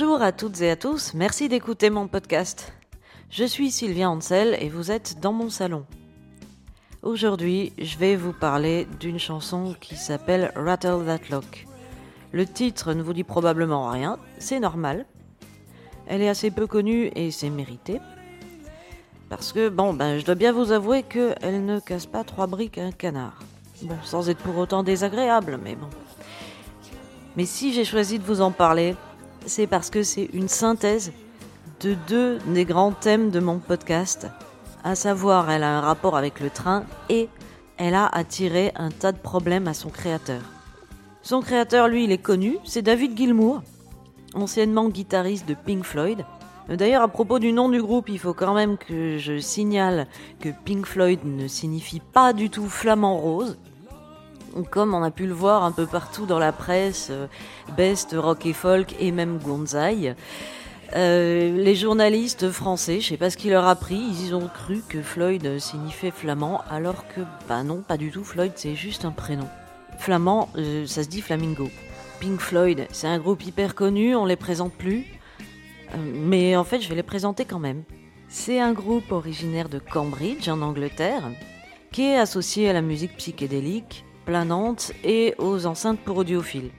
Bonjour à toutes et à tous, merci d'écouter mon podcast. Je suis Sylvia Ansel et vous êtes dans mon salon. Aujourd'hui, je vais vous parler d'une chanson qui s'appelle Rattle That Lock. Le titre ne vous dit probablement rien, c'est normal. Elle est assez peu connue et c'est mérité. Parce que, bon, ben, je dois bien vous avouer qu'elle ne casse pas trois briques à un canard. Bon, sans être pour autant désagréable, mais bon. Mais si j'ai choisi de vous en parler, c'est parce que c'est une synthèse de deux des grands thèmes de mon podcast, à savoir elle a un rapport avec le train et elle a attiré un tas de problèmes à son créateur. Son créateur, lui, il est connu, c'est David Gilmour, anciennement guitariste de Pink Floyd. D'ailleurs, à propos du nom du groupe, il faut quand même que je signale que Pink Floyd ne signifie pas du tout flamand rose comme on a pu le voir un peu partout dans la presse, euh, best rock et folk et même gonzaï. Euh, les journalistes français, je sais pas ce qui leur a pris, ils ont cru que Floyd signifiait flamand, alors que bah non, pas du tout. Floyd, c'est juste un prénom. Flamand, euh, ça se dit flamingo. Pink Floyd, c'est un groupe hyper connu, on les présente plus, mais en fait, je vais les présenter quand même. C'est un groupe originaire de Cambridge, en Angleterre, qui est associé à la musique psychédélique, planante et aux enceintes pour audiophiles.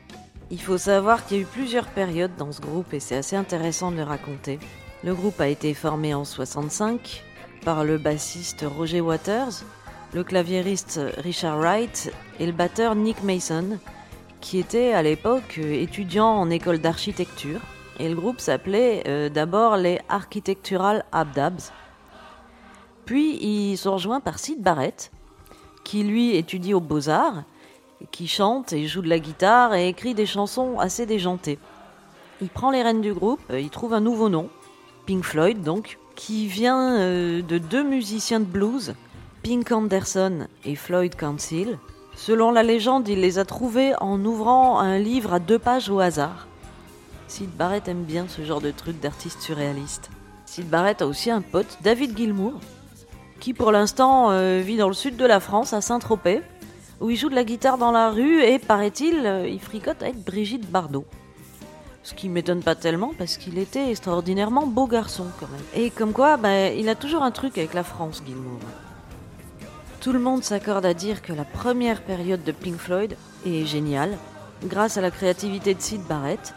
Il faut savoir qu'il y a eu plusieurs périodes dans ce groupe et c'est assez intéressant de le raconter. Le groupe a été formé en 65 par le bassiste Roger Waters, le claviériste Richard Wright et le batteur Nick Mason, qui était à l'époque étudiant en école d'architecture. Et le groupe s'appelait euh, d'abord les Architectural Abdabs. Puis ils sont rejoints par Sid Barrett, qui lui étudie aux beaux-arts, qui chante et joue de la guitare et écrit des chansons assez déjantées. Il prend les rênes du groupe, euh, il trouve un nouveau nom, Pink Floyd donc, qui vient euh, de deux musiciens de blues, Pink Anderson et Floyd Council. Selon la légende, il les a trouvés en ouvrant un livre à deux pages au hasard. Sid Barrett aime bien ce genre de truc d'artiste surréaliste. Sid Barrett a aussi un pote, David Gilmour, qui pour l'instant euh, vit dans le sud de la France, à Saint-Tropez, où il joue de la guitare dans la rue et, paraît-il, euh, il fricote avec Brigitte Bardot. Ce qui m'étonne pas tellement parce qu'il était extraordinairement beau garçon quand même. Et comme quoi, ben, il a toujours un truc avec la France, Gilmour. Tout le monde s'accorde à dire que la première période de Pink Floyd est géniale, grâce à la créativité de Sid Barrett,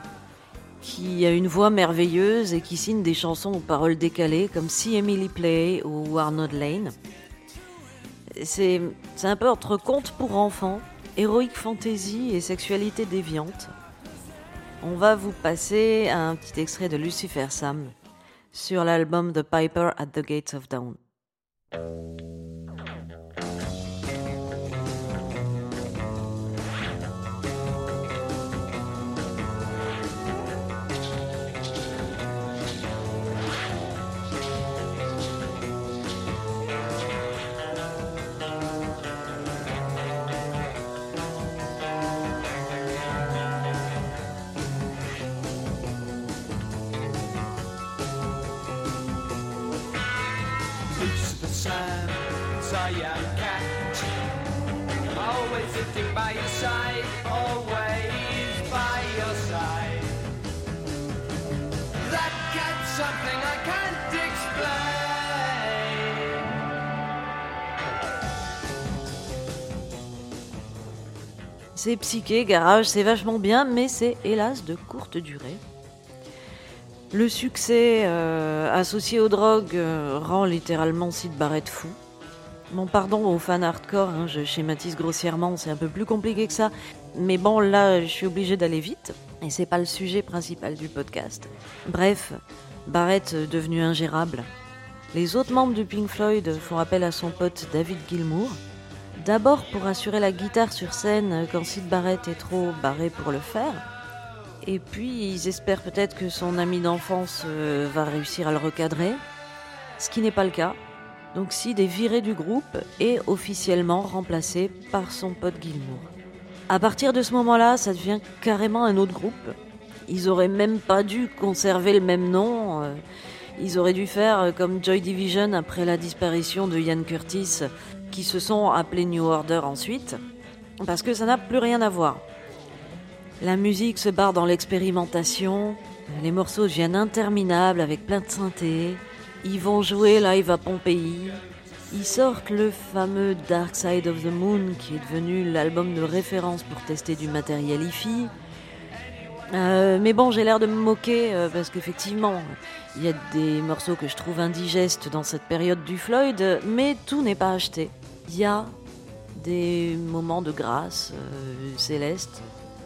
qui a une voix merveilleuse et qui signe des chansons aux paroles décalées comme See Emily Play ou Arnold Lane. C'est un peu entre conte pour enfants, héroïque fantasy et sexualité déviante. On va vous passer un petit extrait de Lucifer Sam sur l'album The Piper at the Gates of Dawn. C'est psyché, garage, c'est vachement bien, mais c'est hélas de courte durée. Le succès euh, associé aux drogues euh, rend littéralement Sid Barrett fou. Bon, pardon aux fans hardcore, hein, je schématise grossièrement, c'est un peu plus compliqué que ça. Mais bon, là, je suis obligé d'aller vite, et c'est pas le sujet principal du podcast. Bref, Barrett devenu ingérable. Les autres membres du Pink Floyd font appel à son pote David Gilmour. D'abord pour assurer la guitare sur scène quand Sid Barrett est trop barré pour le faire. Et puis ils espèrent peut-être que son ami d'enfance euh, va réussir à le recadrer. Ce qui n'est pas le cas. Donc Sid est viré du groupe et officiellement remplacé par son pote Gilmour. À partir de ce moment-là, ça devient carrément un autre groupe. Ils auraient même pas dû conserver le même nom. Euh, ils auraient dû faire euh, comme Joy Division après la disparition de Ian Curtis, qui se sont appelés New Order ensuite, parce que ça n'a plus rien à voir. La musique se barre dans l'expérimentation, Les morceaux deviennent interminables avec plein de synthé. Ils vont jouer live à Pompéi. Ils sortent le fameux Dark Side of the Moon qui est devenu l'album de référence pour tester du matériel hi-fi. Euh, mais bon, j'ai l'air de me moquer euh, parce qu'effectivement, il y a des morceaux que je trouve indigestes dans cette période du Floyd, mais tout n'est pas acheté. Il y a des moments de grâce euh, céleste.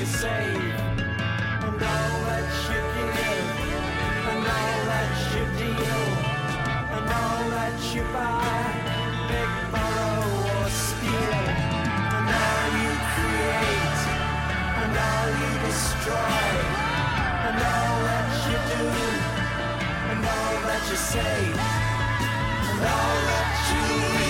you save, and all that you give, and all that you deal, and all that you buy, big borrow or steal, and all you create, and all you destroy, and all that you do, and all that you say, and all that you leave.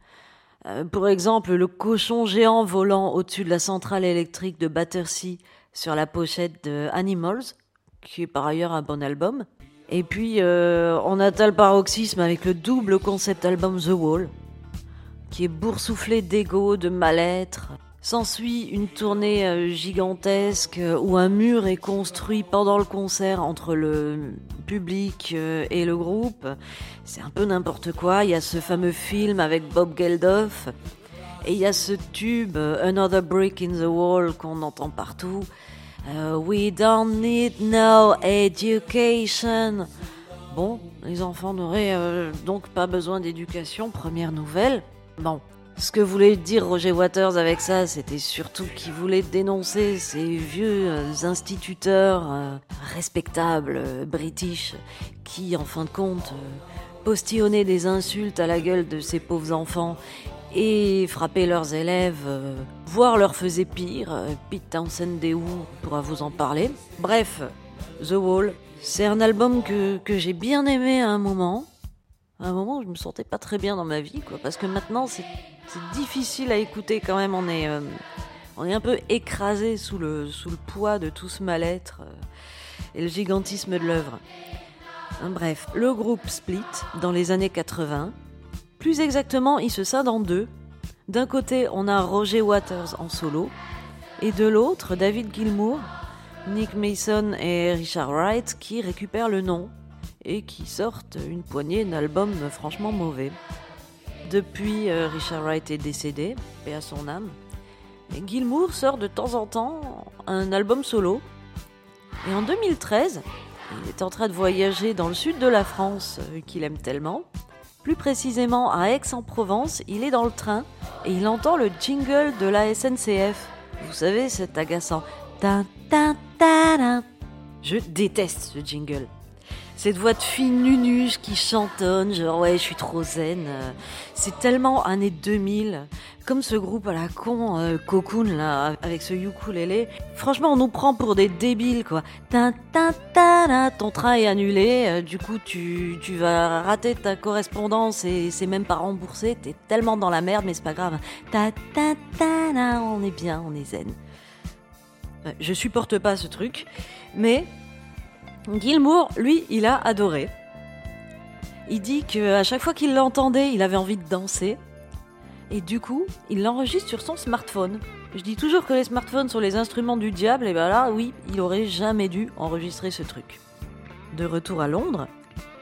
Euh, pour exemple, le cochon géant volant au-dessus de la centrale électrique de Battersea sur la pochette de Animals, qui est par ailleurs un bon album. Et puis, euh, on atteint le paroxysme avec le double concept album The Wall, qui est boursouflé d'ego, de mal-être, S'ensuit une tournée euh, gigantesque euh, où un mur est construit pendant le concert entre le public euh, et le groupe. C'est un peu n'importe quoi. Il y a ce fameux film avec Bob Geldof. Et il y a ce tube, Another Brick in the Wall, qu'on entend partout. we don't need no education. Bon, les enfants n'auraient donc pas besoin d'éducation, première nouvelle. Bon, ce que voulait dire Roger Waters avec ça, c'était surtout qu'il voulait dénoncer ces vieux euh, instituteurs euh, respectables, euh, british, qui, en fin de compte, postillonnaient des insultes à la gueule de ces pauvres enfants et frappaient leurs élèves, voire leur faisaient pire. Pete Townsend Who pourra vous en parler. Bref, The Wall, c'est un album que j'ai bien aimé à un moment. À un moment je me sentais pas très bien dans ma vie, quoi, parce que maintenant c'est c'est difficile à écouter quand même. On est, euh, on est un peu écrasé sous le, sous le poids de tout ce mal-être euh, et le gigantisme de l'œuvre. Hein, bref, le groupe Split dans les années 80. Plus exactement, il se scinde en deux. D'un côté, on a Roger Waters en solo, et de l'autre, David Gilmour, Nick Mason et Richard Wright qui récupèrent le nom et qui sortent une poignée d'albums franchement mauvais. Depuis, euh, Richard Wright est décédé, et à son âme. Et Gilmour sort de temps en temps un album solo. Et en 2013, il est en train de voyager dans le sud de la France, euh, qu'il aime tellement. Plus précisément à Aix-en-Provence, il est dans le train et il entend le jingle de la SNCF. Vous savez, cet agaçant. Je déteste ce jingle. Cette voix de fille nunuche qui chantonne, genre ouais, je suis trop zen. Euh, c'est tellement années 2000, comme ce groupe à la con, euh, Cocoon là, avec ce ukulélé. Franchement, on nous prend pour des débiles quoi. Ta, ta, ta, ton train est annulé, euh, du coup tu, tu vas rater ta correspondance et c'est même pas remboursé. T'es tellement dans la merde, mais c'est pas grave. Ta, ta, ta, on est bien, on est zen. Je supporte pas ce truc, mais Gilmour, lui, il a adoré. Il dit qu'à chaque fois qu'il l'entendait, il avait envie de danser. Et du coup, il l'enregistre sur son smartphone. Je dis toujours que les smartphones sont les instruments du diable, et ben là, oui, il aurait jamais dû enregistrer ce truc. De retour à Londres,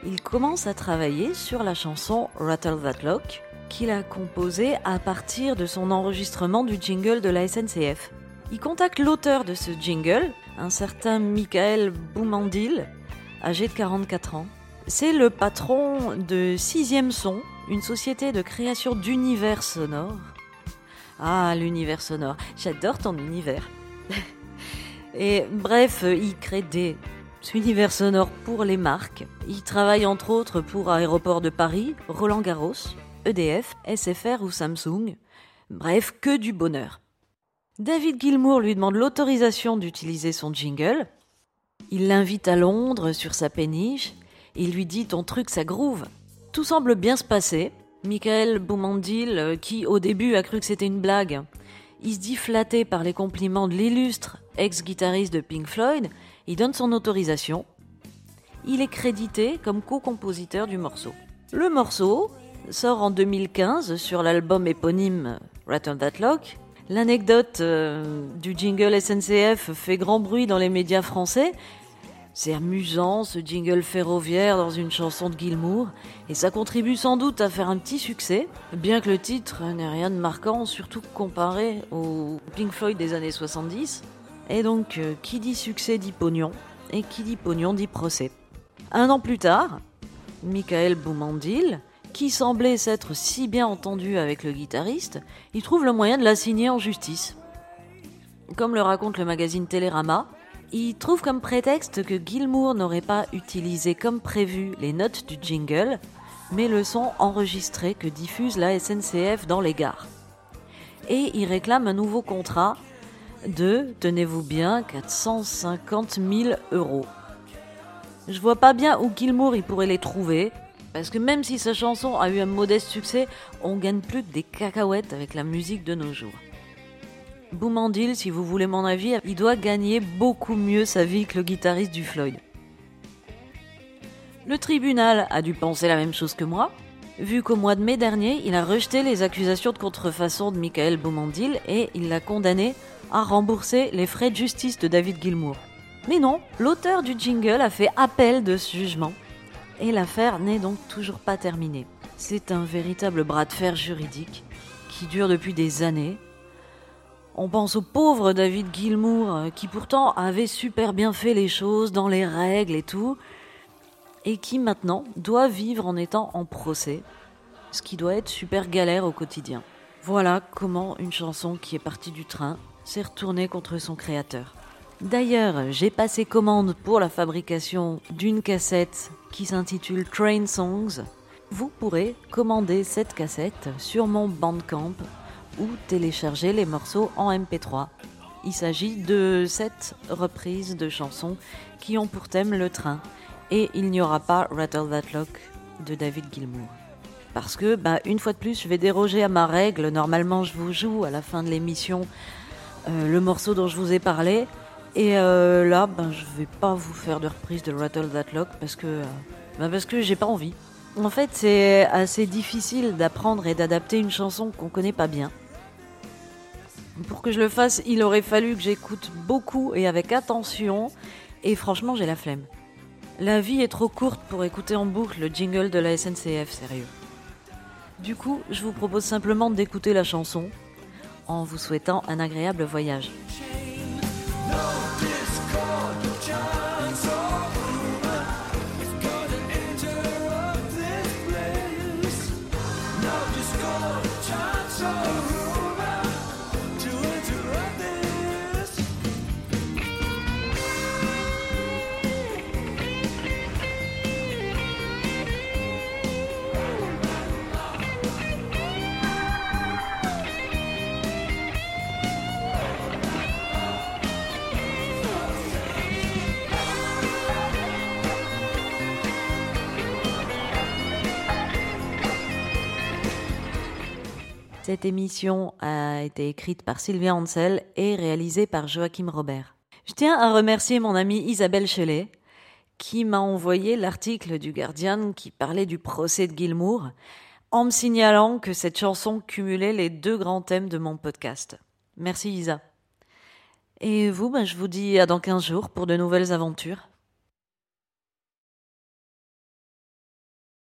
il commence à travailler sur la chanson Rattle That Lock, qu'il a composé à partir de son enregistrement du jingle de la SNCF. Il contacte l'auteur de ce jingle, un certain Michael Boumandil, âgé de 44 ans. C'est le patron de Sixième Son, une société de création d'univers sonores. Ah, l'univers sonore, j'adore ton univers. Et bref, il crée des univers sonores pour les marques. Il travaille entre autres pour Aéroport de Paris, Roland Garros, EDF, SFR ou Samsung. Bref, que du bonheur. David Gilmour lui demande l'autorisation d'utiliser son jingle. Il l'invite à Londres sur sa péniche. Il lui dit Ton truc, ça groove. Tout semble bien se passer. Michael Boumandil, euh, qui au début a cru que c'était une blague, il se dit flatté par les compliments de l'illustre ex-guitariste de Pink Floyd, il donne son autorisation. Il est crédité comme co-compositeur du morceau. Le morceau sort en 2015 sur l'album éponyme Rattle That Lock. L'anecdote euh, du jingle SNCF fait grand bruit dans les médias français c'est amusant, ce jingle ferroviaire dans une chanson de Gilmour, et ça contribue sans doute à faire un petit succès, bien que le titre n'ait rien de marquant, surtout comparé au Pink Floyd des années 70. Et donc, euh, qui dit succès dit pognon, et qui dit pognon dit procès. Un an plus tard, Michael Boumandil, qui semblait s'être si bien entendu avec le guitariste, il trouve le moyen de la signer en justice. Comme le raconte le magazine Télérama, il trouve comme prétexte que Gilmour n'aurait pas utilisé comme prévu les notes du jingle, mais le son enregistré que diffuse la SNCF dans les gares. Et il réclame un nouveau contrat de, tenez-vous bien, 450 000 euros. Je vois pas bien où Gilmour il pourrait les trouver, parce que même si sa chanson a eu un modeste succès, on gagne plus que des cacahuètes avec la musique de nos jours. Boumandil, si vous voulez mon avis, il doit gagner beaucoup mieux sa vie que le guitariste du Floyd. Le tribunal a dû penser la même chose que moi, vu qu'au mois de mai dernier, il a rejeté les accusations de contrefaçon de Michael Boumandil et il l'a condamné à rembourser les frais de justice de David Gilmour. Mais non, l'auteur du jingle a fait appel de ce jugement et l'affaire n'est donc toujours pas terminée. C'est un véritable bras de fer juridique qui dure depuis des années on pense au pauvre David Gilmour, euh, qui pourtant avait super bien fait les choses dans les règles et tout, et qui maintenant doit vivre en étant en procès, ce qui doit être super galère au quotidien. Voilà comment une chanson qui est partie du train s'est retournée contre son créateur. D'ailleurs, j'ai passé commande pour la fabrication d'une cassette qui s'intitule Train Songs. Vous pourrez commander cette cassette sur mon Bandcamp ou télécharger les morceaux en MP3. Il s'agit de sept reprises de chansons qui ont pour thème le train. Et il n'y aura pas Rattle That Lock de David Gilmour. Parce que, bah, une fois de plus, je vais déroger à ma règle. Normalement, je vous joue à la fin de l'émission euh, le morceau dont je vous ai parlé. Et euh, là, ben, je vais pas vous faire de reprise de Rattle That Lock parce que, euh, bah, parce que j'ai pas envie. En fait, c'est assez difficile d'apprendre et d'adapter une chanson qu'on connaît pas bien. Pour que je le fasse, il aurait fallu que j'écoute beaucoup et avec attention, et franchement, j'ai la flemme. La vie est trop courte pour écouter en boucle le jingle de la SNCF, sérieux. Du coup, je vous propose simplement d'écouter la chanson en vous souhaitant un agréable voyage. Cette émission a été écrite par Sylvia Ansel et réalisée par Joachim Robert. Je tiens à remercier mon amie Isabelle Chelet, qui m'a envoyé l'article du Guardian qui parlait du procès de Gilmour, en me signalant que cette chanson cumulait les deux grands thèmes de mon podcast. Merci Isa. Et vous, ben, je vous dis à dans 15 jours pour de nouvelles aventures.